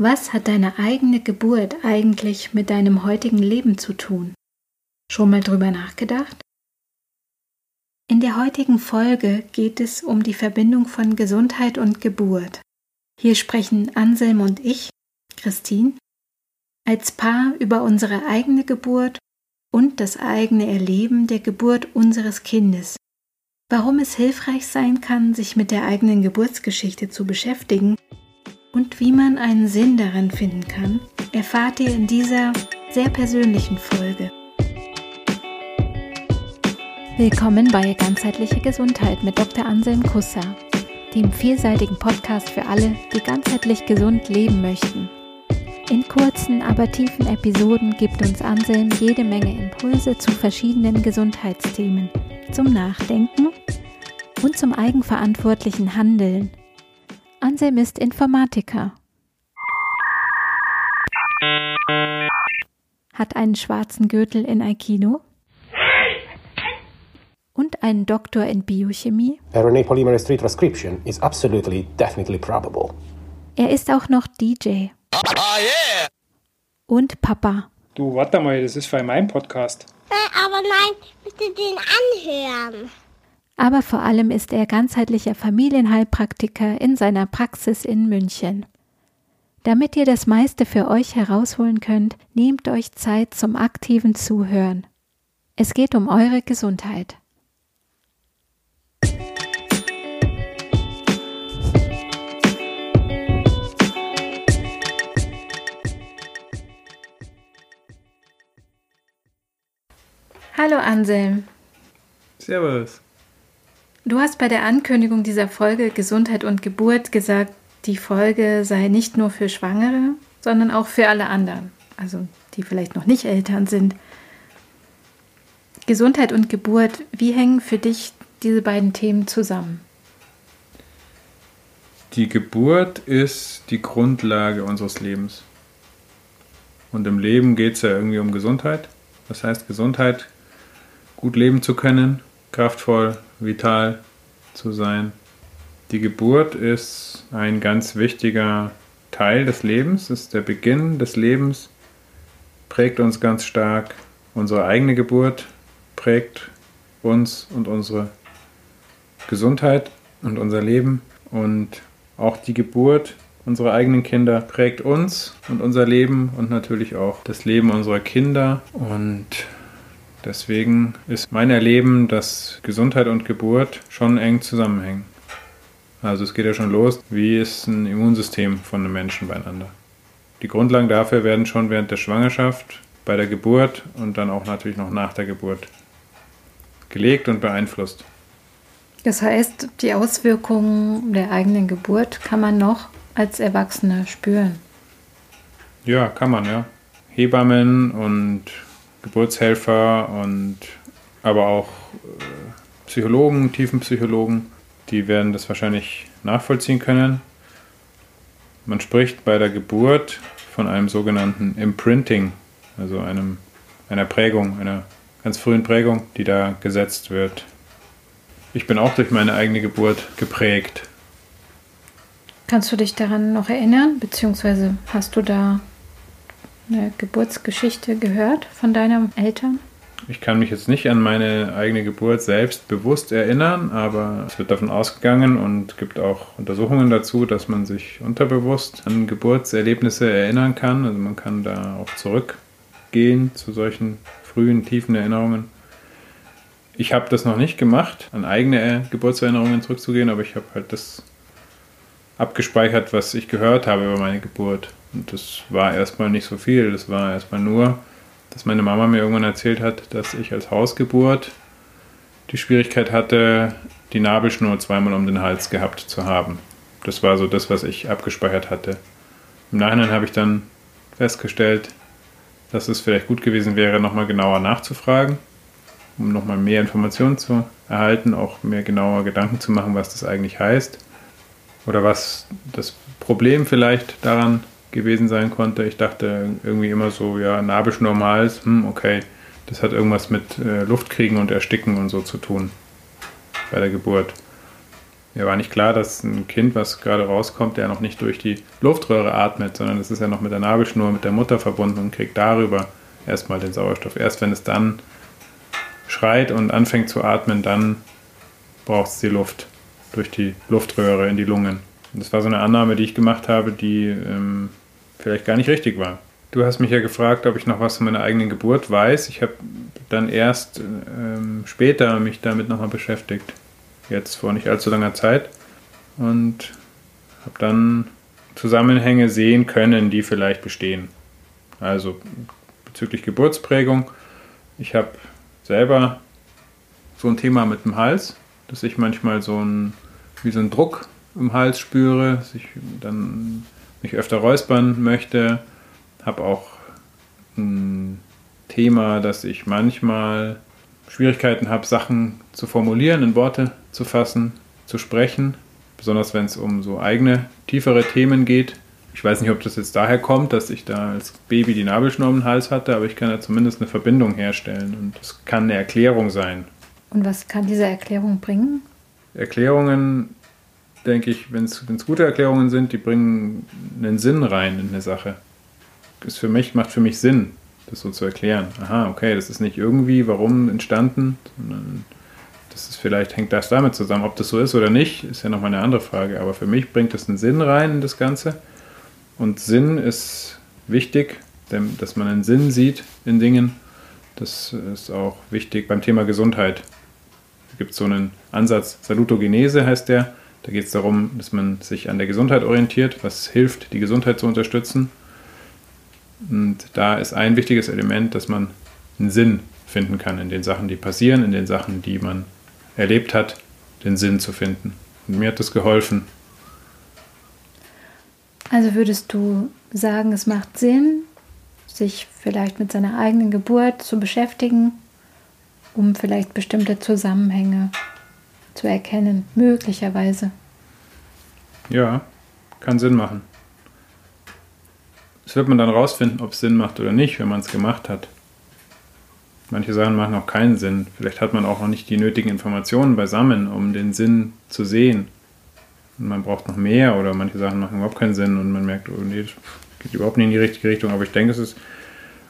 Was hat deine eigene Geburt eigentlich mit deinem heutigen Leben zu tun? Schon mal drüber nachgedacht? In der heutigen Folge geht es um die Verbindung von Gesundheit und Geburt. Hier sprechen Anselm und ich, Christine, als Paar über unsere eigene Geburt und das eigene Erleben der Geburt unseres Kindes. Warum es hilfreich sein kann, sich mit der eigenen Geburtsgeschichte zu beschäftigen und wie man einen Sinn darin finden kann, erfahrt ihr in dieser sehr persönlichen Folge. Willkommen bei Ganzheitliche Gesundheit mit Dr. Anselm Kusser, dem vielseitigen Podcast für alle, die ganzheitlich gesund leben möchten. In kurzen, aber tiefen Episoden gibt uns Anselm jede Menge Impulse zu verschiedenen Gesundheitsthemen, zum Nachdenken und zum eigenverantwortlichen Handeln Anselm ist Informatiker. Hat einen schwarzen Gürtel in Aikido und einen Doktor in Biochemie. RNA polymerase 3 transcription is absolutely definitely probable. Er ist auch noch DJ. Oh, yeah. Und Papa. Du, warte mal, das ist für meinen Podcast. Äh, aber nein, bitte den anhören aber vor allem ist er ganzheitlicher Familienheilpraktiker in seiner Praxis in München. Damit ihr das meiste für euch herausholen könnt, nehmt euch Zeit zum aktiven Zuhören. Es geht um eure Gesundheit. Hallo Anselm. Servus. Du hast bei der Ankündigung dieser Folge Gesundheit und Geburt gesagt, die Folge sei nicht nur für Schwangere, sondern auch für alle anderen, also die vielleicht noch nicht Eltern sind. Gesundheit und Geburt, wie hängen für dich diese beiden Themen zusammen? Die Geburt ist die Grundlage unseres Lebens. Und im Leben geht es ja irgendwie um Gesundheit. Das heißt, Gesundheit, gut leben zu können, kraftvoll, vital zu sein. Die Geburt ist ein ganz wichtiger Teil des Lebens, ist der Beginn des Lebens, prägt uns ganz stark. Unsere eigene Geburt prägt uns und unsere Gesundheit und unser Leben und auch die Geburt unserer eigenen Kinder prägt uns und unser Leben und natürlich auch das Leben unserer Kinder und Deswegen ist mein Erleben, dass Gesundheit und Geburt schon eng zusammenhängen. Also es geht ja schon los, wie ist ein Immunsystem von einem Menschen beieinander. Die Grundlagen dafür werden schon während der Schwangerschaft, bei der Geburt und dann auch natürlich noch nach der Geburt gelegt und beeinflusst. Das heißt, die Auswirkungen der eigenen Geburt kann man noch als Erwachsener spüren. Ja, kann man, ja. Hebammen und Geburtshelfer und aber auch äh, Psychologen, Tiefenpsychologen, die werden das wahrscheinlich nachvollziehen können. Man spricht bei der Geburt von einem sogenannten Imprinting, also einem, einer Prägung, einer ganz frühen Prägung, die da gesetzt wird. Ich bin auch durch meine eigene Geburt geprägt. Kannst du dich daran noch erinnern, beziehungsweise hast du da eine Geburtsgeschichte gehört von deinen Eltern? Ich kann mich jetzt nicht an meine eigene Geburt selbst bewusst erinnern, aber es wird davon ausgegangen und gibt auch Untersuchungen dazu, dass man sich unterbewusst an Geburtserlebnisse erinnern kann. Also man kann da auch zurückgehen zu solchen frühen, tiefen Erinnerungen. Ich habe das noch nicht gemacht, an eigene Geburtserinnerungen zurückzugehen, aber ich habe halt das abgespeichert, was ich gehört habe über meine Geburt. Und das war erstmal nicht so viel. Das war erstmal nur, dass meine Mama mir irgendwann erzählt hat, dass ich als Hausgeburt die Schwierigkeit hatte, die Nabelschnur zweimal um den Hals gehabt zu haben. Das war so das, was ich abgespeichert hatte. Im Nachhinein habe ich dann festgestellt, dass es vielleicht gut gewesen wäre, nochmal genauer nachzufragen, um nochmal mehr Informationen zu erhalten, auch mehr genauer Gedanken zu machen, was das eigentlich heißt oder was das Problem vielleicht daran gewesen sein konnte. Ich dachte irgendwie immer so, ja, Nabelschnur am Hals, hm, okay, das hat irgendwas mit äh, Luftkriegen und Ersticken und so zu tun bei der Geburt. Mir war nicht klar, dass ein Kind, was gerade rauskommt, der noch nicht durch die Luftröhre atmet, sondern es ist ja noch mit der Nabelschnur mit der Mutter verbunden und kriegt darüber erstmal den Sauerstoff. Erst wenn es dann schreit und anfängt zu atmen, dann braucht es die Luft durch die Luftröhre in die Lungen. Und das war so eine Annahme, die ich gemacht habe, die ähm, vielleicht gar nicht richtig war. Du hast mich ja gefragt, ob ich noch was von meiner eigenen Geburt weiß. Ich habe dann erst ähm, später mich damit nochmal beschäftigt. Jetzt vor nicht allzu langer Zeit. Und habe dann Zusammenhänge sehen können, die vielleicht bestehen. Also bezüglich Geburtsprägung. Ich habe selber so ein Thema mit dem Hals, dass ich manchmal so ein, wie so ein Druck im Hals spüre, dass ich dann mich öfter räuspern möchte. Habe auch ein Thema, dass ich manchmal Schwierigkeiten habe, Sachen zu formulieren, in Worte zu fassen, zu sprechen, besonders wenn es um so eigene, tiefere Themen geht. Ich weiß nicht, ob das jetzt daher kommt, dass ich da als Baby die Nabelschnur im Hals hatte, aber ich kann da zumindest eine Verbindung herstellen und das kann eine Erklärung sein. Und was kann diese Erklärung bringen? Erklärungen, denke ich, wenn es gute Erklärungen sind, die bringen einen Sinn rein in eine Sache. Ist für mich, macht für mich Sinn, das so zu erklären. Aha, okay, das ist nicht irgendwie, warum entstanden, sondern das ist vielleicht, hängt das damit zusammen. Ob das so ist oder nicht, ist ja nochmal eine andere Frage. Aber für mich bringt das einen Sinn rein in das Ganze. Und Sinn ist wichtig, dass man einen Sinn sieht in Dingen. Das ist auch wichtig beim Thema Gesundheit. Da gibt es so einen Ansatz, Salutogenese heißt der. Da geht es darum, dass man sich an der Gesundheit orientiert, was hilft, die Gesundheit zu unterstützen. Und da ist ein wichtiges Element, dass man einen Sinn finden kann in den Sachen, die passieren, in den Sachen, die man erlebt hat, den Sinn zu finden. Und mir hat das geholfen. Also würdest du sagen, es macht Sinn, sich vielleicht mit seiner eigenen Geburt zu beschäftigen, um vielleicht bestimmte Zusammenhänge zu erkennen, möglicherweise. Ja, kann Sinn machen. Das wird man dann rausfinden, ob es Sinn macht oder nicht, wenn man es gemacht hat. Manche Sachen machen auch keinen Sinn. Vielleicht hat man auch noch nicht die nötigen Informationen beisammen, um den Sinn zu sehen. Und man braucht noch mehr oder manche Sachen machen überhaupt keinen Sinn und man merkt, oh nee, das geht überhaupt nicht in die richtige Richtung. Aber ich denke, es ist,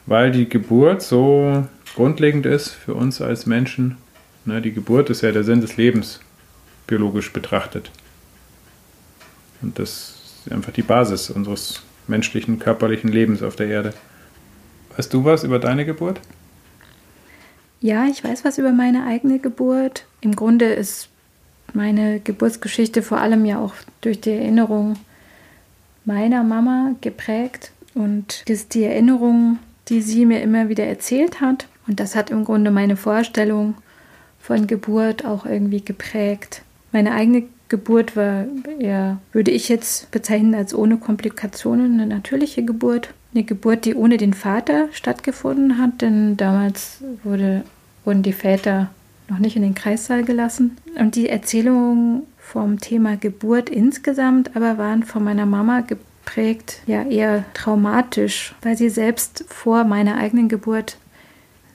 weil die Geburt so grundlegend ist für uns als Menschen. Ne, die Geburt ist ja der Sinn des Lebens, biologisch betrachtet. Und das ist einfach die Basis unseres menschlichen, körperlichen Lebens auf der Erde. Weißt du was über deine Geburt? Ja, ich weiß was über meine eigene Geburt. Im Grunde ist meine Geburtsgeschichte vor allem ja auch durch die Erinnerung meiner Mama geprägt. Und das ist die Erinnerung, die sie mir immer wieder erzählt hat. Und das hat im Grunde meine Vorstellung von Geburt auch irgendwie geprägt. Meine eigene Geburt war eher, würde ich jetzt bezeichnen, als ohne Komplikationen eine natürliche Geburt. Eine Geburt, die ohne den Vater stattgefunden hat, denn damals wurde, wurden die Väter noch nicht in den Kreissaal gelassen. Und die Erzählungen vom Thema Geburt insgesamt aber waren von meiner Mama geprägt, ja eher traumatisch, weil sie selbst vor meiner eigenen Geburt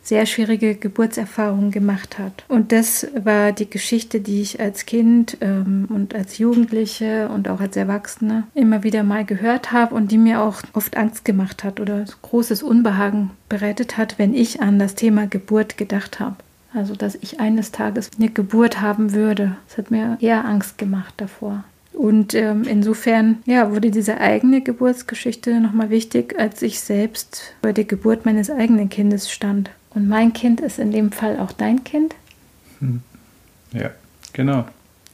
sehr schwierige Geburtserfahrungen gemacht hat. Und das war die Geschichte, die ich als Kind ähm, und als Jugendliche und auch als Erwachsene immer wieder mal gehört habe und die mir auch oft Angst gemacht hat oder großes Unbehagen bereitet hat, wenn ich an das Thema Geburt gedacht habe. Also, dass ich eines Tages eine Geburt haben würde. Das hat mir eher Angst gemacht davor. Und ähm, insofern ja, wurde diese eigene Geburtsgeschichte nochmal wichtig, als ich selbst bei der Geburt meines eigenen Kindes stand. Und mein Kind ist in dem Fall auch dein Kind? Hm. Ja, genau.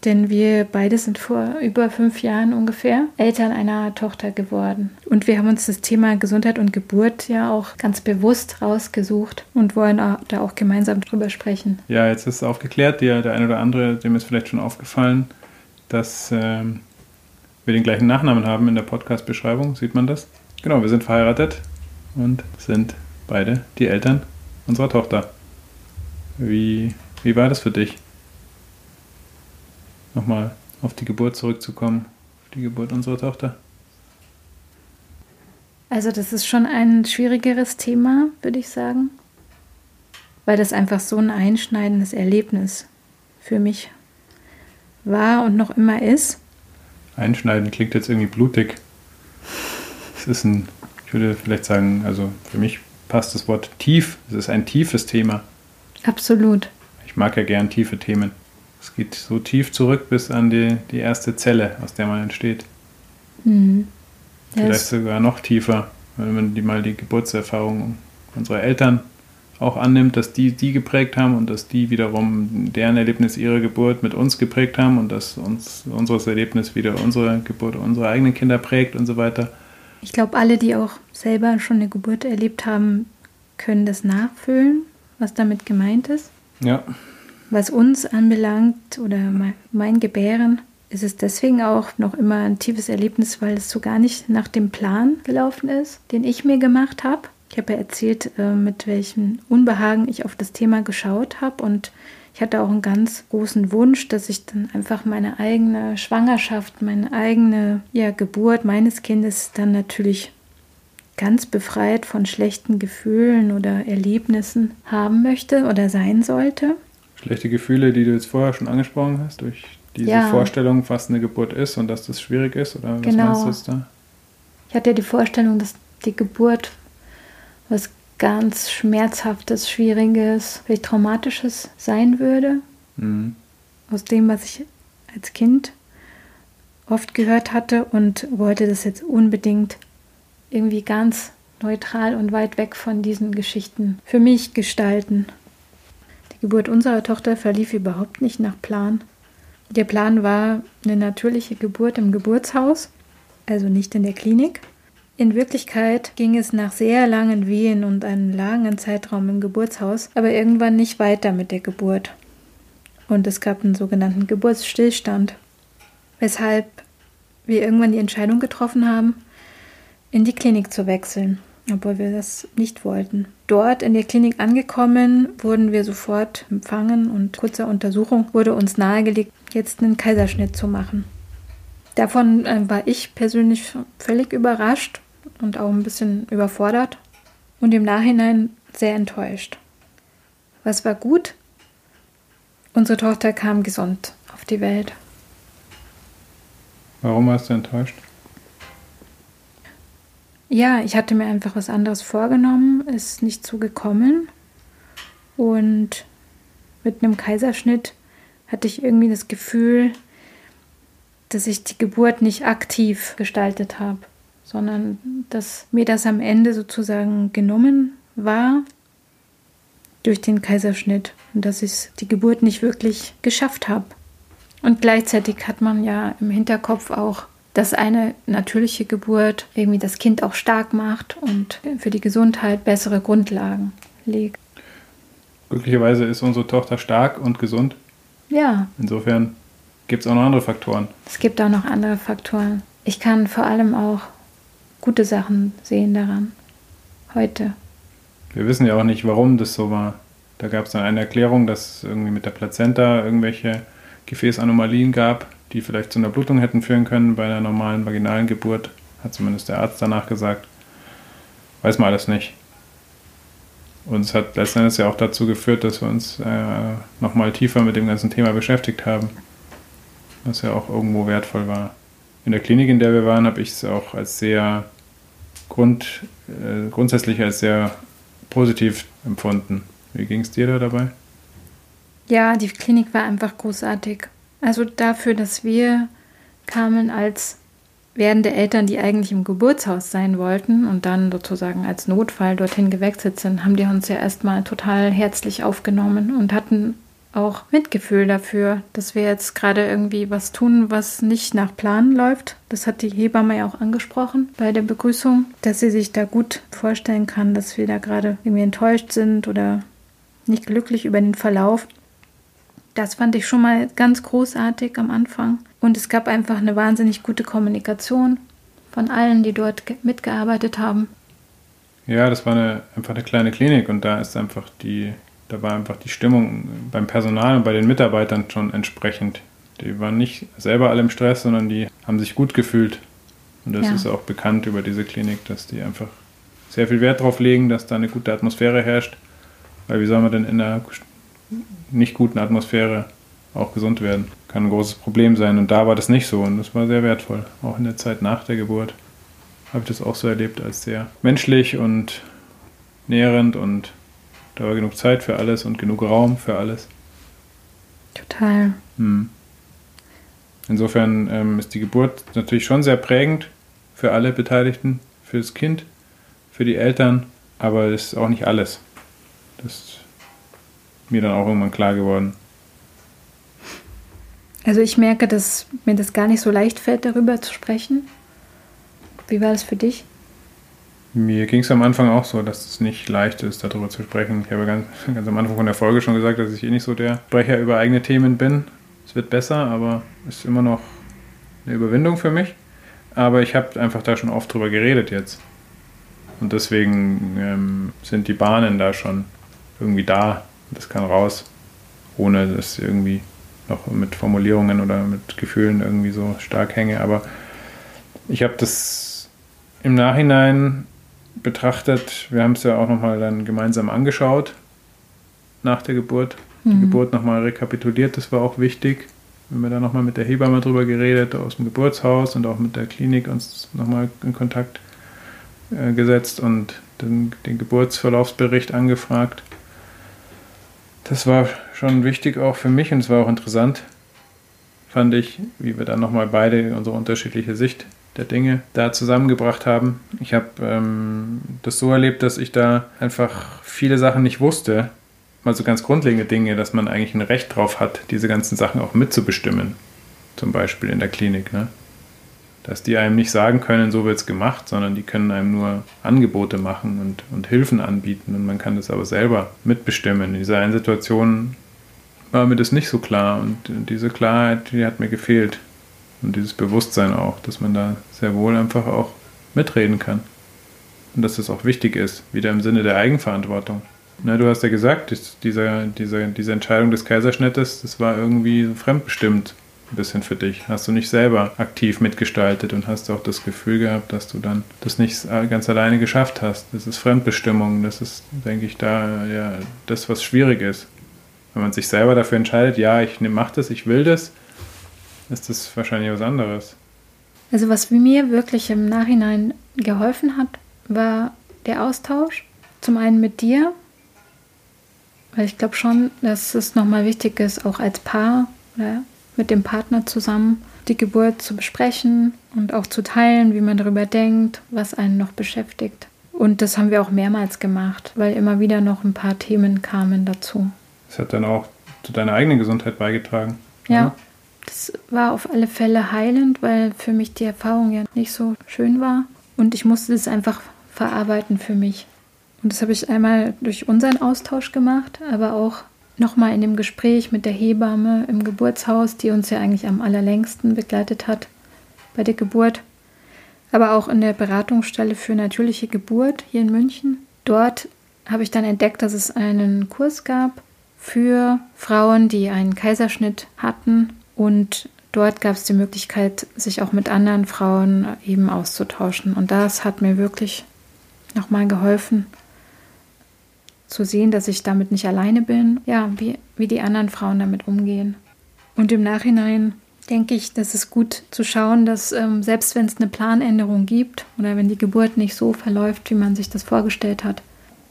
Denn wir beide sind vor über fünf Jahren ungefähr Eltern einer Tochter geworden. Und wir haben uns das Thema Gesundheit und Geburt ja auch ganz bewusst rausgesucht und wollen da auch gemeinsam drüber sprechen. Ja, jetzt ist aufgeklärt, der, der eine oder andere, dem ist vielleicht schon aufgefallen, dass ähm, wir den gleichen Nachnamen haben in der Podcast-Beschreibung. Sieht man das? Genau, wir sind verheiratet und sind beide die Eltern unserer Tochter. Wie, wie war das für dich? Nochmal auf die Geburt zurückzukommen, auf die Geburt unserer Tochter. Also das ist schon ein schwierigeres Thema, würde ich sagen, weil das einfach so ein einschneidendes Erlebnis für mich war und noch immer ist. Einschneiden klingt jetzt irgendwie blutig. Es ist ein, ich würde vielleicht sagen, also für mich passt das Wort tief. Es ist ein tiefes Thema. Absolut. Ich mag ja gern tiefe Themen. Es geht so tief zurück bis an die, die erste Zelle, aus der man entsteht. Mhm. Vielleicht sogar noch tiefer, wenn man die mal die Geburtserfahrung unserer Eltern auch annimmt, dass die die geprägt haben und dass die wiederum deren Erlebnis ihrer Geburt mit uns geprägt haben und dass uns unseres Erlebnis wieder unsere Geburt unserer eigenen Kinder prägt und so weiter. Ich glaube, alle, die auch selber schon eine Geburt erlebt haben, können das nachfühlen, was damit gemeint ist. Ja, Was uns anbelangt oder me- mein Gebären, ist es deswegen auch noch immer ein tiefes Erlebnis, weil es so gar nicht nach dem Plan gelaufen ist, den ich mir gemacht habe. Ich habe ja erzählt, äh, mit welchem Unbehagen ich auf das Thema geschaut habe und ich hatte auch einen ganz großen Wunsch, dass ich dann einfach meine eigene Schwangerschaft, meine eigene ja, Geburt meines Kindes dann natürlich ganz befreit von schlechten Gefühlen oder Erlebnissen haben möchte oder sein sollte. schlechte Gefühle, die du jetzt vorher schon angesprochen hast, durch diese Ja. Vorstellung, was eine Geburt ist und dass das schwierig ist, oder was Genau. meinst du da? Ich hatte die Vorstellung, dass die Geburt was ganz Schmerzhaftes, Schwieriges, vielleicht Traumatisches sein würde. Mhm. Aus dem, was ich als Kind oft gehört hatte und wollte das jetzt unbedingt irgendwie ganz neutral und weit weg von diesen Geschichten für mich gestalten. Die Geburt unserer Tochter verlief überhaupt nicht nach Plan. Der Plan war eine natürliche Geburt im Geburtshaus, also nicht in der Klinik. In Wirklichkeit ging es nach sehr langen Wehen und einem langen Zeitraum im Geburtshaus, aber irgendwann nicht weiter mit der Geburt. Und es gab einen sogenannten Geburtsstillstand, weshalb wir irgendwann die Entscheidung getroffen haben, in die Klinik zu wechseln, obwohl wir das nicht wollten. Dort in der Klinik angekommen, wurden wir sofort empfangen und kurzer Untersuchung wurde uns nahegelegt, jetzt einen Kaiserschnitt zu machen. Davon äh, war ich persönlich völlig überrascht und auch ein bisschen überfordert und im Nachhinein sehr enttäuscht. Was war gut? Unsere Tochter kam gesund auf die Welt. Warum warst du enttäuscht? Ja, ich hatte mir einfach was anderes vorgenommen, ist nicht so gekommen. Und mit einem Kaiserschnitt hatte ich irgendwie das Gefühl, dass ich die Geburt nicht aktiv gestaltet habe, sondern dass mir das am Ende sozusagen genommen war durch den Kaiserschnitt und dass ich die Geburt nicht wirklich geschafft habe. Und gleichzeitig hat man ja im Hinterkopf auch, dass eine natürliche Geburt irgendwie das Kind auch stark macht und für die Gesundheit bessere Grundlagen legt. Glücklicherweise ist unsere Tochter stark und gesund. Ja, Insofern gibt es auch noch andere Faktoren. es gibt auch noch andere Faktoren. Ich kann vor allem auch gute Sachen sehen daran. Heute. Wir wissen ja auch nicht, warum das so war. Da gab es dann eine Erklärung, dass irgendwie mit der Plazenta irgendwelche Gefäßanomalien gab, die vielleicht zu einer Blutung hätten führen können bei einer normalen vaginalen Geburt. Hat zumindest der Arzt danach gesagt. Weiß man alles nicht. Und es hat letztendlich ja auch dazu geführt, dass wir uns äh, nochmal tiefer mit dem ganzen Thema beschäftigt haben. Was ja auch irgendwo wertvoll war. In der Klinik, in der wir waren, habe ich es auch als sehr grund, äh, grundsätzlich als sehr positiv empfunden. Wie ging es dir da dabei? Ja, die Klinik war einfach großartig. Also dafür, dass wir kamen als werdende Eltern, die eigentlich im Geburtshaus sein wollten und dann sozusagen als Notfall dorthin gewechselt sind, haben die uns ja erstmal total herzlich aufgenommen und hatten auch Mitgefühl dafür, dass wir jetzt gerade irgendwie was tun, was nicht nach Plan läuft. Das hat die Hebamme ja auch angesprochen bei der Begrüßung, dass sie sich da gut vorstellen kann, dass wir da gerade irgendwie enttäuscht sind oder nicht glücklich über den Verlauf. Das fand ich schon mal ganz großartig am Anfang. Und es gab einfach eine wahnsinnig gute Kommunikation von allen, die dort ge- mitgearbeitet haben. Ja, das war eine, einfach eine kleine Klinik und da ist einfach die, da war einfach die Stimmung beim Personal und bei den Mitarbeitern schon entsprechend. Die waren nicht selber alle im Stress, sondern die haben sich gut gefühlt. Und das Ja. ist auch bekannt über diese Klinik, dass die einfach sehr viel Wert darauf legen, dass da eine gute Atmosphäre herrscht. Weil wie soll man denn in einer nicht guten Atmosphäre auch gesund werden. Kann ein großes Problem sein. Und da war das nicht so und das war sehr wertvoll. Auch in der Zeit nach der Geburt habe ich das auch so erlebt als sehr menschlich und nährend und da war genug Zeit für alles und genug Raum für alles. Total. Hm. Insofern ähm, ist die Geburt natürlich schon sehr prägend für alle Beteiligten, für das Kind, für die Eltern, aber das ist auch nicht alles. Das ist mir dann auch irgendwann klar geworden. Also ich merke, dass mir das gar nicht so leicht fällt, darüber zu sprechen. Wie war das für dich? Mir ging es am Anfang auch so, dass es nicht leicht ist, darüber zu sprechen. Ich habe ganz, ganz am Anfang von der Folge schon gesagt, dass ich eh nicht so der Sprecher über eigene Themen bin. Es wird besser, aber es ist immer noch eine Überwindung für mich. Aber ich habe einfach da schon oft drüber geredet jetzt. Und deswegen ähm, sind die Bahnen da schon irgendwie da. Das kann raus, ohne dass irgendwie noch mit Formulierungen oder mit Gefühlen irgendwie so stark hänge. Aber ich habe das im Nachhinein betrachtet. Wir haben es ja auch nochmal dann gemeinsam angeschaut nach der Geburt. Die mhm. Geburt nochmal rekapituliert, das war auch wichtig. Wir haben da nochmal mit der Hebamme drüber geredet, aus dem Geburtshaus und auch mit der Klinik uns nochmal in Kontakt äh, gesetzt und den, den Geburtsverlaufsbericht angefragt. Das war schon wichtig auch für mich und es war auch interessant, fand ich, wie wir dann nochmal beide unsere unterschiedliche Sicht der Dinge da zusammengebracht haben. Ich habe ähm, das so erlebt, dass ich da einfach viele Sachen nicht wusste. Mal so ganz grundlegende Dinge, dass man eigentlich ein Recht drauf hat, diese ganzen Sachen auch mitzubestimmen. Zum Beispiel in der Klinik. Ne? dass die einem nicht sagen können, so wird es gemacht, sondern die können einem nur Angebote machen und, und Hilfen anbieten und man kann das aber selber mitbestimmen. In dieser einen Situation war mir das nicht so klar und diese Klarheit, die hat mir gefehlt und dieses Bewusstsein auch, dass man da sehr wohl einfach auch mitreden kann und dass das auch wichtig ist, wieder im Sinne der Eigenverantwortung. Na, du hast ja gesagt, diese, diese, diese Entscheidung des Kaiserschnittes, das war irgendwie fremdbestimmt ein bisschen für dich. Hast du nicht selber aktiv mitgestaltet und hast auch das Gefühl gehabt, dass du dann das nicht ganz alleine geschafft hast. Das ist Fremdbestimmung. Das ist, denke ich, da ja das, was schwierig ist. Wenn man sich selber dafür entscheidet, ja, ich mache das, ich will das, ist das wahrscheinlich was anderes. Also was mir wirklich im Nachhinein geholfen hat, war der Austausch. Zum einen mit dir, weil ich glaube schon, dass es nochmal wichtig ist, auch als Paar oder mit dem Partner zusammen die Geburt zu besprechen und auch zu teilen, wie man darüber denkt, was einen noch beschäftigt. Und das haben wir auch mehrmals gemacht, weil immer wieder noch ein paar Themen kamen dazu. Das hat dann auch zu deiner eigenen Gesundheit beigetragen. Ja? Das war auf alle Fälle heilend, weil für mich die Erfahrung ja nicht so schön war. Und ich musste das einfach verarbeiten für mich. Und das habe ich einmal durch unseren Austausch gemacht, aber auch nochmal in dem Gespräch mit der Hebamme im Geburtshaus, die uns ja eigentlich am allerlängsten begleitet hat bei der Geburt, aber auch in der Beratungsstelle für natürliche Geburt hier in München. Dort habe ich dann entdeckt, dass es einen Kurs gab für Frauen, die einen Kaiserschnitt hatten und dort gab es die Möglichkeit, sich auch mit anderen Frauen eben auszutauschen. Und das hat mir wirklich nochmal geholfen, zu sehen, dass ich damit nicht alleine bin, ja, wie, wie die anderen Frauen damit umgehen. Und im Nachhinein denke ich, dass es gut zu schauen, dass ähm, selbst wenn es eine Planänderung gibt oder wenn die Geburt nicht so verläuft, wie man sich das vorgestellt hat,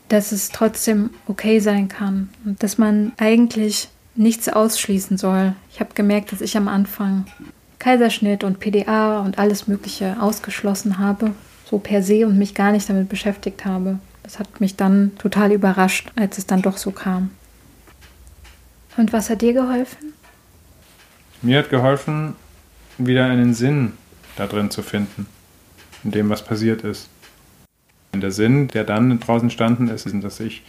dass es trotzdem okay sein kann und dass man eigentlich nichts ausschließen soll. Ich habe gemerkt, dass ich am Anfang Kaiserschnitt und PDA und alles Mögliche ausgeschlossen habe, so per se und mich gar nicht damit beschäftigt habe. Das hat mich dann total überrascht, als es dann doch so kam. Und was hat dir geholfen? Mir hat geholfen, wieder einen Sinn da drin zu finden, in dem, was passiert ist. Der Sinn, der dann draußen entstanden ist, ist, dass ich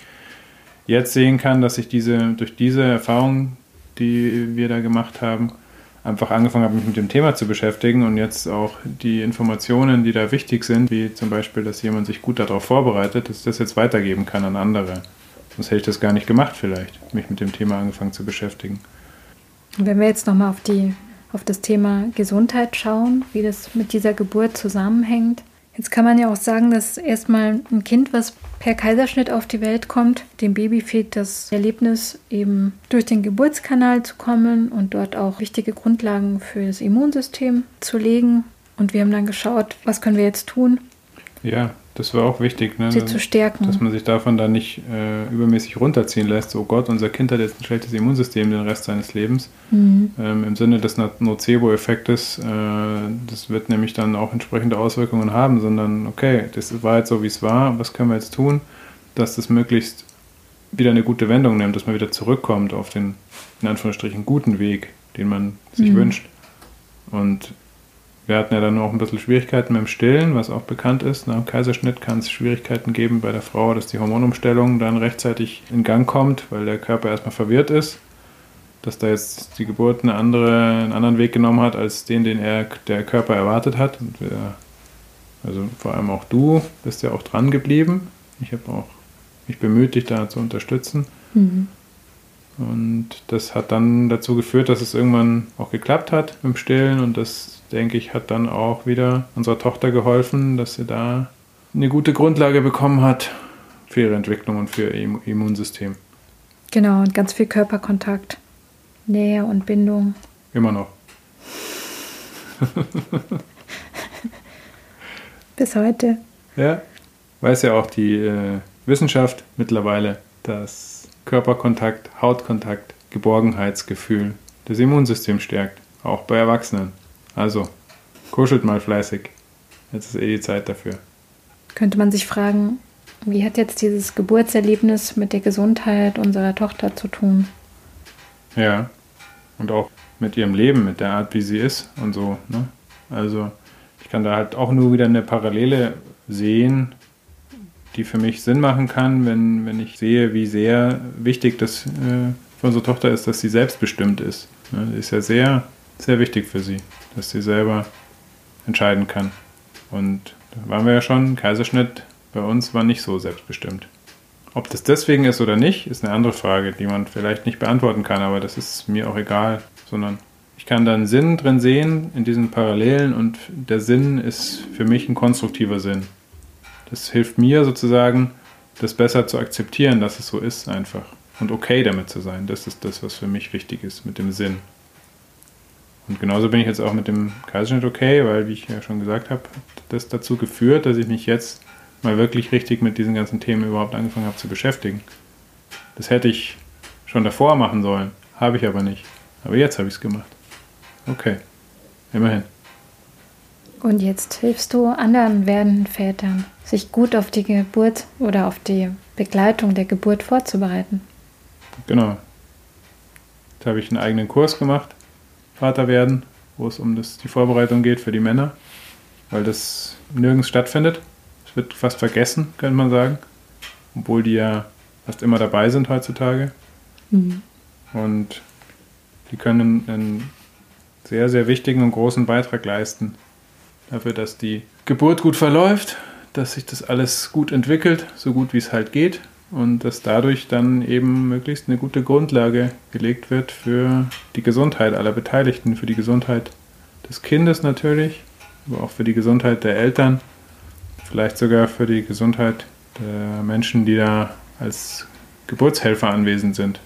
jetzt sehen kann, dass ich diese, durch diese Erfahrung, die wir da gemacht haben, einfach angefangen habe, mich mit dem Thema zu beschäftigen und jetzt auch die Informationen, die da wichtig sind, wie zum Beispiel, dass jemand sich gut darauf vorbereitet, dass ich das jetzt weitergeben kann an andere. Sonst hätte ich das gar nicht gemacht vielleicht, mich mit dem Thema angefangen zu beschäftigen. Wenn wir jetzt nochmal auf, auf das Thema Gesundheit schauen, wie das mit dieser Geburt zusammenhängt, Jetzt kann man ja auch sagen, dass erstmal ein Kind, was per Kaiserschnitt auf die Welt kommt, dem Baby fehlt das Erlebnis, eben durch den Geburtskanal zu kommen und dort auch wichtige Grundlagen für das Immunsystem zu legen. Und wir haben dann geschaut, was können wir jetzt tun? Ja, das war auch wichtig, ne? sie zu stärken. dass man sich davon dann nicht äh, übermäßig runterziehen lässt. Oh Gott, unser Kind hat jetzt ein schlechtes Immunsystem den Rest seines Lebens. Mhm. Ähm, Im Sinne des No- Nocebo-Effektes, äh, das wird nämlich dann auch entsprechende Auswirkungen haben, sondern okay, das war jetzt so, wie es war, was können wir jetzt tun, dass das möglichst wieder eine gute Wendung nimmt, dass man wieder zurückkommt auf den, in Anführungsstrichen, guten Weg, den man sich Mhm. wünscht. Und wir hatten ja dann auch ein bisschen Schwierigkeiten mit dem Stillen, was auch bekannt ist. Nach dem Kaiserschnitt kann es Schwierigkeiten geben bei der Frau, dass die Hormonumstellung dann rechtzeitig in Gang kommt, weil der Körper erstmal verwirrt ist. Dass da jetzt die Geburt eine andere, einen anderen Weg genommen hat, als den, den er, der Körper erwartet hat. Und wir, also vor allem auch du bist ja auch dran geblieben. Ich habe auch mich bemüht, dich da zu unterstützen. Mhm. Und das hat dann dazu geführt, dass es irgendwann auch geklappt hat dem Stillen. Und das, denke ich, hat dann auch wieder unserer Tochter geholfen, dass sie da eine gute Grundlage bekommen hat für ihre Entwicklung und für ihr Im- Immunsystem. Genau, und ganz viel Körperkontakt, Nähe und Bindung. Immer noch. Bis heute. Ja, weiß ja auch die äh, Wissenschaft mittlerweile, dass Körperkontakt, Hautkontakt, Geborgenheitsgefühl das Immunsystem stärkt, auch bei Erwachsenen. Also, kuschelt mal fleißig. Jetzt ist eh die Zeit dafür. Könnte man sich fragen, wie hat jetzt dieses Geburtserlebnis mit der Gesundheit unserer Tochter zu tun? Ja. Und auch mit ihrem Leben, mit der Art, wie sie ist und so. Ne? Also, ich kann da halt auch nur wieder eine Parallele sehen, die für mich Sinn machen kann, wenn, wenn ich sehe, wie sehr wichtig das äh, für unsere Tochter ist, dass sie selbstbestimmt ist. Ne? Das ist ja sehr, sehr wichtig für sie, dass sie selber entscheiden kann. Und da waren wir ja schon, Kaiserschnitt bei uns war nicht so selbstbestimmt. Ob das deswegen ist oder nicht, ist eine andere Frage, die man vielleicht nicht beantworten kann, aber das ist mir auch egal, sondern ich kann da einen Sinn drin sehen in diesen Parallelen und der Sinn ist für mich ein konstruktiver Sinn. Das hilft mir sozusagen, das besser zu akzeptieren, dass es so ist einfach und okay damit zu sein. Das ist das, was für mich wichtig ist mit dem Sinn. Und genauso bin ich jetzt auch mit dem Kaiserschnitt okay, weil, wie ich ja schon gesagt habe, hat das dazu geführt, dass ich mich jetzt mal wirklich richtig mit diesen ganzen Themen überhaupt angefangen habe zu beschäftigen. Das hätte ich schon davor machen sollen, habe ich aber nicht. Aber jetzt habe ich es gemacht. Okay, immerhin. Und jetzt hilfst du anderen werdenden Vätern, sich gut auf die Geburt oder auf die Begleitung der Geburt vorzubereiten. Genau. Jetzt habe ich einen eigenen Kurs gemacht, Vater werden, wo es um das, die Vorbereitung geht für die Männer, weil das nirgends stattfindet. Es wird fast vergessen, könnte man sagen, obwohl die ja fast immer dabei sind heutzutage. Und die können einen sehr, sehr wichtigen und großen Beitrag leisten dafür, dass die Geburt gut verläuft, dass sich das alles gut entwickelt, so gut wie es halt geht und dass dadurch dann eben möglichst eine gute Grundlage gelegt wird für die Gesundheit aller Beteiligten, für die Gesundheit des Kindes natürlich, aber auch für die Gesundheit der Eltern, vielleicht sogar für die Gesundheit der Menschen, die da als Geburtshelfer anwesend sind.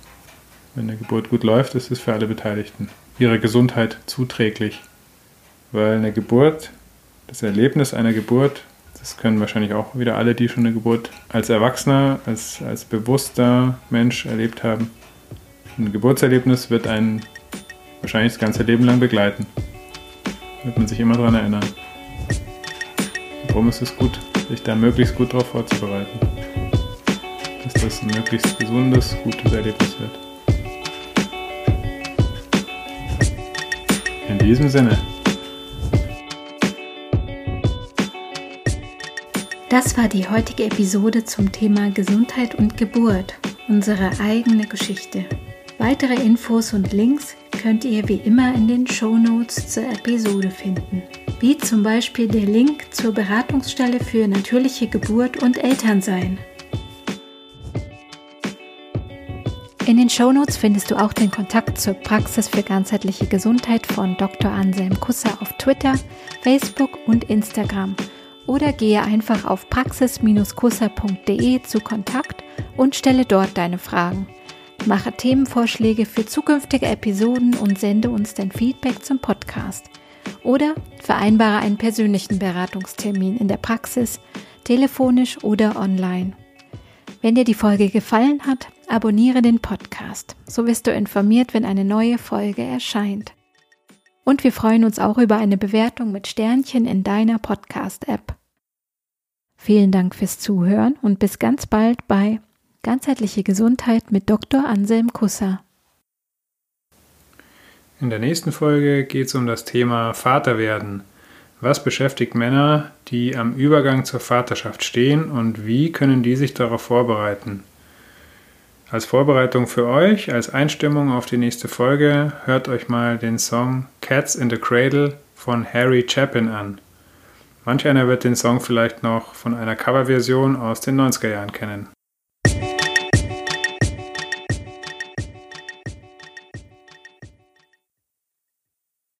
Wenn eine Geburt gut läuft, ist es für alle Beteiligten ihrer Gesundheit zuträglich. Weil eine Geburt, das Erlebnis einer Geburt, das können wahrscheinlich auch wieder alle, die schon eine Geburt als Erwachsener, als, als bewusster Mensch erlebt haben. Ein Geburtserlebnis wird einen wahrscheinlich das ganze Leben lang begleiten. Wird man sich immer daran erinnern. Darum ist es gut, sich da möglichst gut darauf vorzubereiten. Dass das ein möglichst gesundes, gutes Erlebnis wird. In diesem Sinne. Das war die heutige Episode zum Thema Gesundheit und Geburt, unsere eigene Geschichte. Weitere Infos und Links könnt ihr wie immer in den Show Notes zur Episode finden, wie zum Beispiel der Link zur Beratungsstelle für natürliche Geburt und Elternsein. In den Shownotes findest du auch den Kontakt zur Praxis für ganzheitliche Gesundheit von Dr. Anselm Kusser auf Twitter, Facebook und Instagram oder gehe einfach auf praxis-kusser.de zu Kontakt und stelle dort deine Fragen. Mache Themenvorschläge für zukünftige Episoden und sende uns dein Feedback zum Podcast. Oder vereinbare einen persönlichen Beratungstermin in der Praxis, telefonisch oder online. Wenn dir die Folge gefallen hat, abonniere den Podcast. So wirst du informiert, wenn eine neue Folge erscheint. Und wir freuen uns auch über eine Bewertung mit Sternchen in deiner Podcast-App. Vielen Dank fürs Zuhören und bis ganz bald bei Ganzheitliche Gesundheit mit Dr. Anselm Kusser. In der nächsten Folge geht es um das Thema Vaterwerden. Was beschäftigt Männer, die am Übergang zur Vaterschaft stehen und wie können die sich darauf vorbereiten? Als Vorbereitung für euch, als Einstimmung auf die nächste Folge, hört euch mal den Song Cats in the Cradle von Harry Chapin an. Manch einer wird den Song vielleicht noch von einer Coverversion aus den 90er Jahren kennen.